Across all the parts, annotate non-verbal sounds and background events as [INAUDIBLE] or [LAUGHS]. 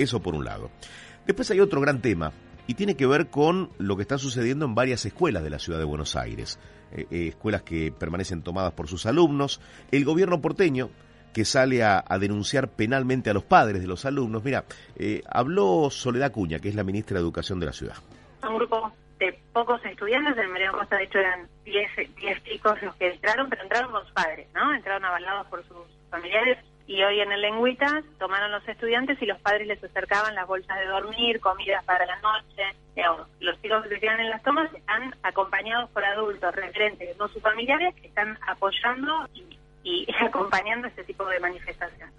Eso por un lado. Después hay otro gran tema y tiene que ver con lo que está sucediendo en varias escuelas de la ciudad de Buenos Aires. Eh, eh, escuelas que permanecen tomadas por sus alumnos. El gobierno porteño que sale a, denunciar penalmente a los padres de los alumnos. Mira, eh, habló Soledad Cuña, que es la ministra de Educación de la ciudad. un grupo de pocos estudiantes, en Mariano Costa de hecho eran 10 10 chicos los que entraron, pero entraron con sus padres, ¿no? Entraron avalados por sus familiares y hoy en el Lengüitas tomaron los estudiantes y los padres les acercaban las bolsas de dormir, comidas para la noche. Digamos, los chicos que quedan en las tomas están acompañados por adultos, referentes, no sus familiares, que están apoyando y, y [LAUGHS] acompañando este tipo de manifestación.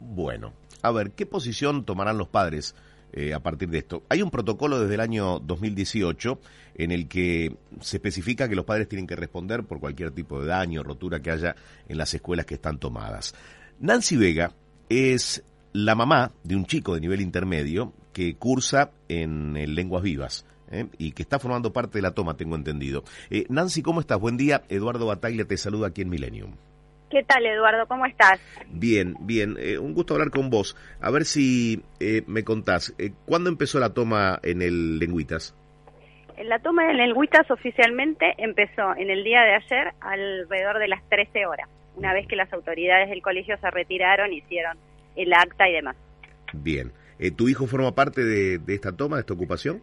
Bueno, a ver, ¿qué posición tomarán los padres eh, a partir de esto? Hay un protocolo desde el año 2018 en el que se especifica que los padres tienen que responder por cualquier tipo de daño o rotura que haya en las escuelas que están tomadas. Nancy Vega es la mamá de un chico de nivel intermedio que cursa en Lenguas Vivas. ¿eh? Y que está formando parte de la toma, tengo entendido. Eh, Nancy, ¿cómo estás? Buen día. Eduardo Bataglia te saluda aquí en Millennium. ¿Qué tal, Eduardo? ¿Cómo estás? Bien, bien. Eh, un gusto hablar con vos. A ver si eh, me contás, ¿cuándo empezó la toma en el Lengüitas? La toma en el Huitas oficialmente empezó en el día de ayer alrededor de las 13 horas, una vez que las autoridades del colegio se retiraron, hicieron el acta y demás. Bien. Eh, ¿Tu hijo forma parte de, de esta toma, de esta ocupación?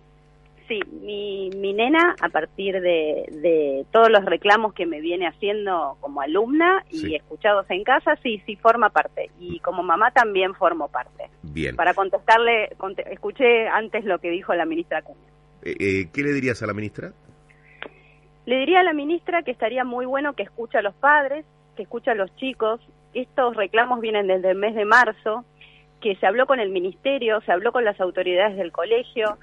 Sí, mi, mi nena, a partir de, de todos los reclamos que me viene haciendo como alumna y Sí. escuchados en casa, sí, sí forma parte. Y como mamá también formo parte. Bien. Para contestarle, conte- escuché antes lo que dijo la ministra Cuña. Eh, eh, ¿Qué le dirías a la ministra? Le diría a la ministra que estaría muy bueno que escuche a los padres, que escuche a los chicos. Estos reclamos vienen desde el mes de marzo, que se habló con el ministerio, se habló con las autoridades del colegio.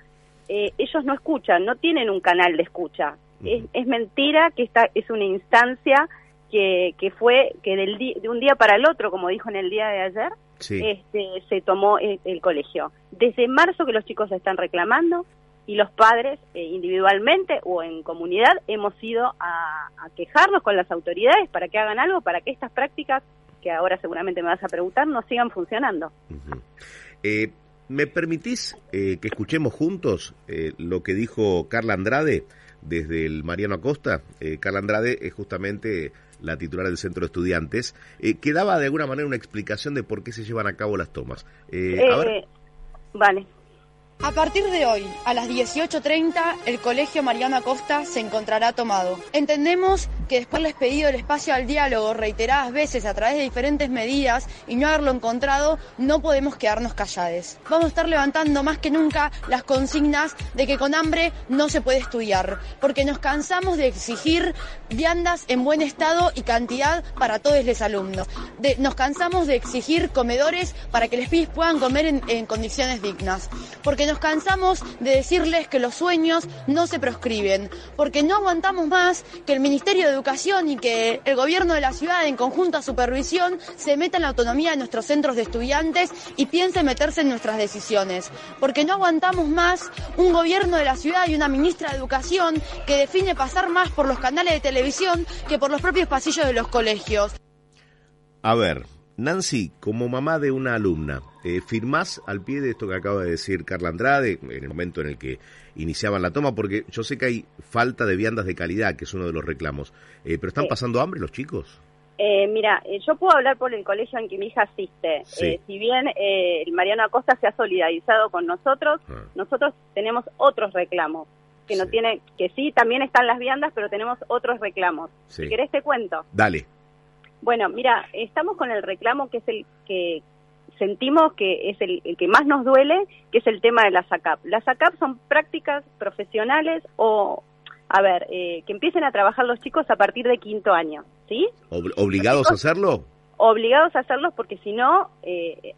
Eh, ellos no escuchan, no tienen un canal de escucha. Es, es mentira que esta es una instancia que, que fue que del de un día para el otro, como dijo en el día de ayer, Sí. este, se tomó el, el colegio. Desde marzo que los chicos están reclamando y los padres eh, individualmente o en comunidad hemos ido a, a quejarnos con las autoridades para que hagan algo, para que estas prácticas, que ahora seguramente me vas a preguntar, no sigan funcionando. Eh, ¿Me permitís eh, que escuchemos juntos eh, lo que dijo Carla Andrade desde el Mariano Acosta? Eh, Carla Andrade es justamente la titular del Centro de Estudiantes, que daba de alguna manera una explicación de por qué se llevan a cabo las tomas. A ver. Vale. A partir de hoy, a las 18.30, el Colegio Mariano Acosta se encontrará tomado. Entendemos que después de haberles pedido el espacio al diálogo reiteradas veces a través de diferentes medidas y no haberlo encontrado, no podemos quedarnos callados. Vamos a estar levantando más que nunca las consignas de que con hambre no se puede estudiar, porque nos cansamos de exigir viandas en buen estado y cantidad para todos los alumnos. Nos cansamos de exigir comedores para que los pibes puedan comer en, en condiciones dignas. Porque nos cansamos de decirles que los sueños no se proscriben. Porque no aguantamos más que el Ministerio de Educación y que el gobierno de la ciudad en conjunta supervisión se meta en la autonomía de nuestros centros de estudiantes y piense meterse en nuestras decisiones. Porque no aguantamos más un gobierno de la ciudad y una ministra de Educación que define pasar más por los canales de televisión que por los propios pasillos de los colegios. A ver, Nancy, como mamá de una alumna, eh, ¿firmás al pie de esto que acaba de decir Carla Andrade en el momento en el que iniciaban la toma? Porque yo sé que hay falta de viandas de calidad, que es uno de los reclamos. Eh, ¿Pero están Sí. pasando hambre los chicos? Eh, mira, eh, yo puedo hablar por el colegio en que mi hija asiste. Sí. Si bien el Mariano Acosta se ha solidarizado con nosotros, Ah. nosotros tenemos otros reclamos. Que no Sí. tiene, que sí, también están las viandas, pero tenemos otros reclamos. Sí. Si querés te cuento. Dale. Bueno, mira, estamos con el reclamo que es el que sentimos que es el, el que más nos duele, que es el tema de las ACAP. Las ACAP son prácticas profesionales o, a ver, eh, que empiecen a trabajar los chicos a partir de quinto año, ¿sí? Ob- ¿Obligados a hacerlo? Obligados a hacerlos porque si no, eh,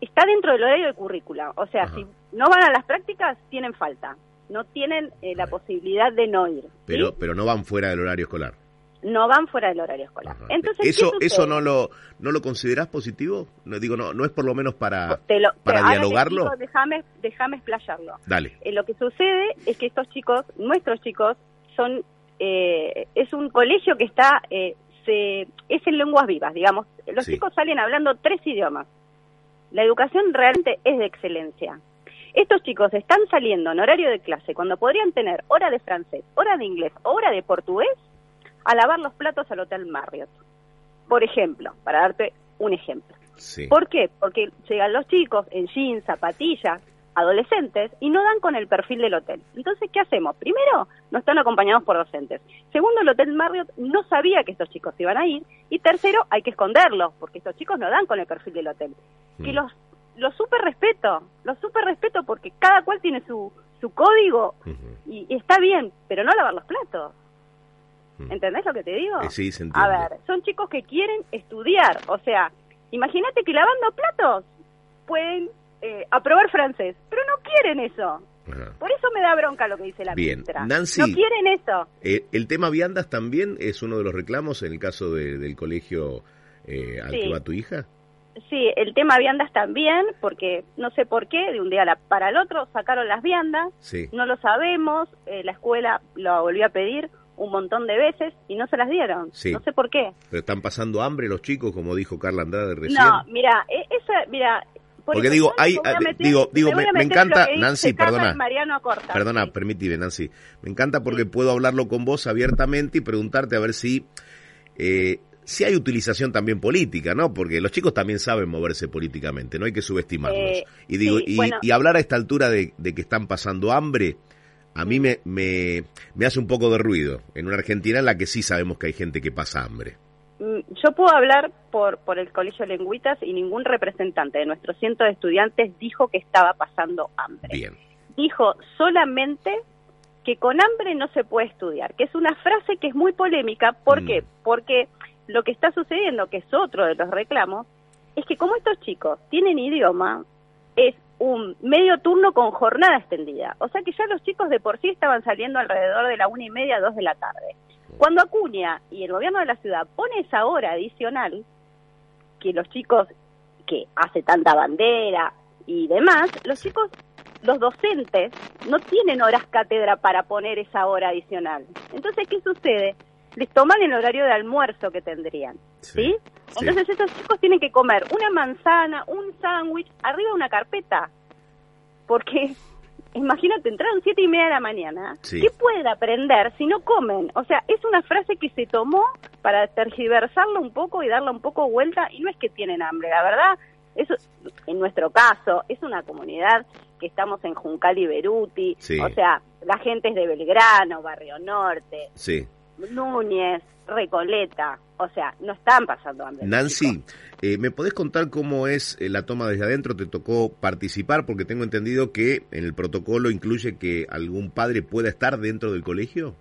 está dentro del horario de currícula. O sea, Ajá. si no van a las prácticas, tienen falta. No tienen eh, la posibilidad de no ir. ¿sí? Pero, pero no van fuera del horario escolar. No van fuera del horario escolar. Ajá. Entonces, ¿qué ¿Eso, eso no lo no lo considerás positivo? No digo no no es por lo menos para Te lo- para te dialogarlo. Déjame déjame explayarlo. Dale. Eh, lo que sucede es que estos chicos, nuestros chicos, son eh, es un colegio que está eh, se, es en lenguas vivas, digamos. Los Sí. chicos salen hablando tres idiomas. La educación realmente es de excelencia. Estos chicos están saliendo en horario de clase cuando podrían tener hora de francés, hora de inglés, hora de portugués a lavar los platos al Hotel Marriott. Por ejemplo, para darte un ejemplo. Sí. ¿Por qué? Porque llegan los chicos en jeans, zapatillas, adolescentes y no dan con el perfil del hotel. Entonces, ¿qué hacemos? Primero, no están acompañados por docentes. Segundo, el Hotel Marriott no sabía que estos chicos iban a ir. Y tercero, hay que esconderlos, porque estos chicos no dan con el perfil del hotel. Que Mm. los, los super respeto, los super respeto porque cada cual tiene su, su código y, y está bien, pero no lavar los platos. ¿Entendés lo que te digo? Eh, sí, se A ver, son chicos que quieren estudiar. O sea, imagínate que lavando platos pueden eh, aprobar francés, pero no quieren eso. Ajá. Por eso me da bronca lo que dice la Bien. ministra. Nancy. No quieren eso. Eh, el tema viandas también es uno de los reclamos en el caso de- del colegio eh, al Sí. que va tu hija. Sí, el tema viandas también, porque no sé por qué, de un día para el otro sacaron las viandas, Sí. no lo sabemos, eh, la escuela lo volvió a pedir un montón de veces y no se las dieron. Sí. No sé por qué. Pero están pasando hambre los chicos, como dijo Carla Andrade recién. No, mira, e- esa, mira. por Porque digo, hay- meter- digo- digo, me- encanta- Nancy, perdona. Perdona, Sí. permitime, Nancy. Me encanta porque puedo hablarlo con vos abiertamente y preguntarte a ver si, eh, si hay utilización también política, ¿no? Porque los chicos también saben moverse políticamente, no hay que subestimarlos. Eh, y digo, sí, y, bueno. y hablar a esta altura de, de que están pasando hambre, a mí me, me, me hace un poco de ruido. En una Argentina en la que sí sabemos que hay gente que pasa hambre. Mm, Yo puedo hablar por, por el Colegio Lengüitas y ningún representante de nuestros cientos de estudiantes dijo que estaba pasando hambre. Bien. Dijo solamente que con hambre no se puede estudiar, que es una frase que es muy polémica. ¿Por Mm. qué? Porque lo que está sucediendo, que es otro de los reclamos, es que como estos chicos tienen idioma, es un medio turno con jornada extendida. O sea que ya los chicos de por sí estaban saliendo alrededor de la una y media, dos de la tarde. Cuando Acuña y el gobierno de la ciudad pone esa hora adicional, que los chicos que hace tanta bandera y demás, los chicos, los docentes, no tienen horas cátedra para poner esa hora adicional. Entonces, ¿qué sucede? Les toman el horario de almuerzo que tendrían, ¿sí? Sí. Entonces esos chicos tienen que comer una manzana, un sándwich, arriba de una carpeta. Porque, [LAUGHS] imagínate, entraron siete y media de la mañana. Sí. ¿Qué pueden aprender si no comen? O sea, es una frase que se tomó para tergiversarlo un poco y darle un poco vuelta. Y no es que tienen hambre, la verdad. Eso, en nuestro caso, es una comunidad que estamos en Juncal y Beruti. Sí. O sea, la gente es de Belgrano, Barrio Norte, Sí. Núñez, Recoleta. O sea, no están pasando hambre. Nancy, eh, ¿me podés contar cómo es eh, la toma desde adentro? ¿Te tocó participar? Porque tengo entendido que en el protocolo incluye que algún padre pueda estar dentro del colegio.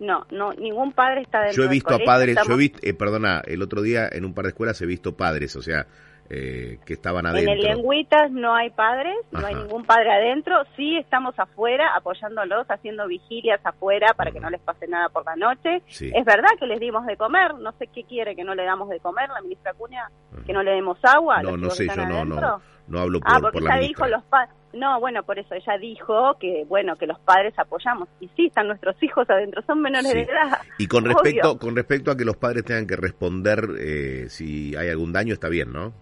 No, no, ningún padre está dentro Yo he del visto a colegio, padres, yo he visto, eh, perdona, el otro día en un par de escuelas he visto padres, o sea, eh, que estaban En el adentro. Lengüitas no hay padres, no hay ningún padre adentro. Sí estamos afuera apoyándolos, haciendo vigilias afuera para que no les pase nada por la noche. Sí. Es verdad que les dimos de comer, no sé qué quiere que no le damos de comer la ministra Acuña, Ajá. que no le demos agua. No, no sé, yo no, no, adentro. No hablo por, Ah, porque por la ella ministra. dijo los padres. No, bueno, por eso ella dijo que bueno que los padres apoyamos y sí están nuestros hijos adentro, son menores Sí. de edad. Y con respecto, Obvio. con respecto a que los padres tengan que responder eh, si hay algún daño, está bien, ¿no?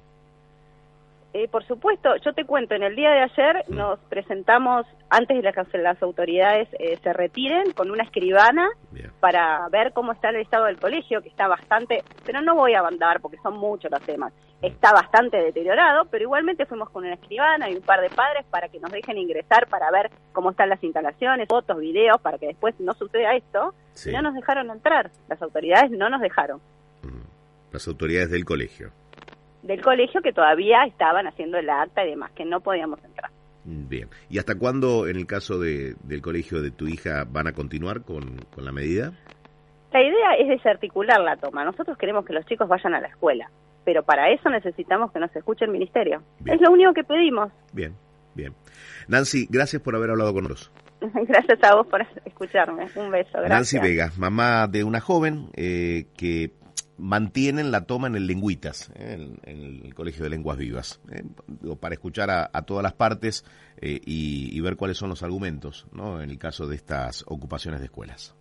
Eh, por supuesto, yo te cuento, en el día de ayer Mm. nos presentamos, antes de que las autoridades eh, se retiren, con una escribana Bien. para ver cómo está el estado del colegio, que está bastante, pero no voy a mandar porque son muchos los temas, está bastante deteriorado, pero igualmente fuimos con una escribana y un par de padres para que nos dejen ingresar para ver cómo están las instalaciones, fotos, videos, para que después no suceda esto, Sí. no nos dejaron entrar, las autoridades no nos dejaron. Mm. Las autoridades del colegio. Del colegio que todavía estaban haciendo el acta y demás, que no podíamos entrar. Bien. ¿Y hasta cuándo, en el caso de, del colegio de tu hija, van a continuar con, con la medida? La idea es desarticular la toma. Nosotros queremos que los chicos vayan a la escuela. pero para eso necesitamos que nos escuche el ministerio. Bien. Es lo único que pedimos. Bien, bien. Nancy, gracias por haber hablado con nosotros. [LAUGHS] Gracias a vos por escucharme. Un beso. Gracias. Nancy Vega, mamá de una joven eh, que mantienen la toma en el Lengüitas, eh, en, el Colegio de Lenguas Vivas, eh, para escuchar a, a todas las partes eh, y, y ver cuáles son los argumentos ¿no? en el caso de estas ocupaciones de escuelas.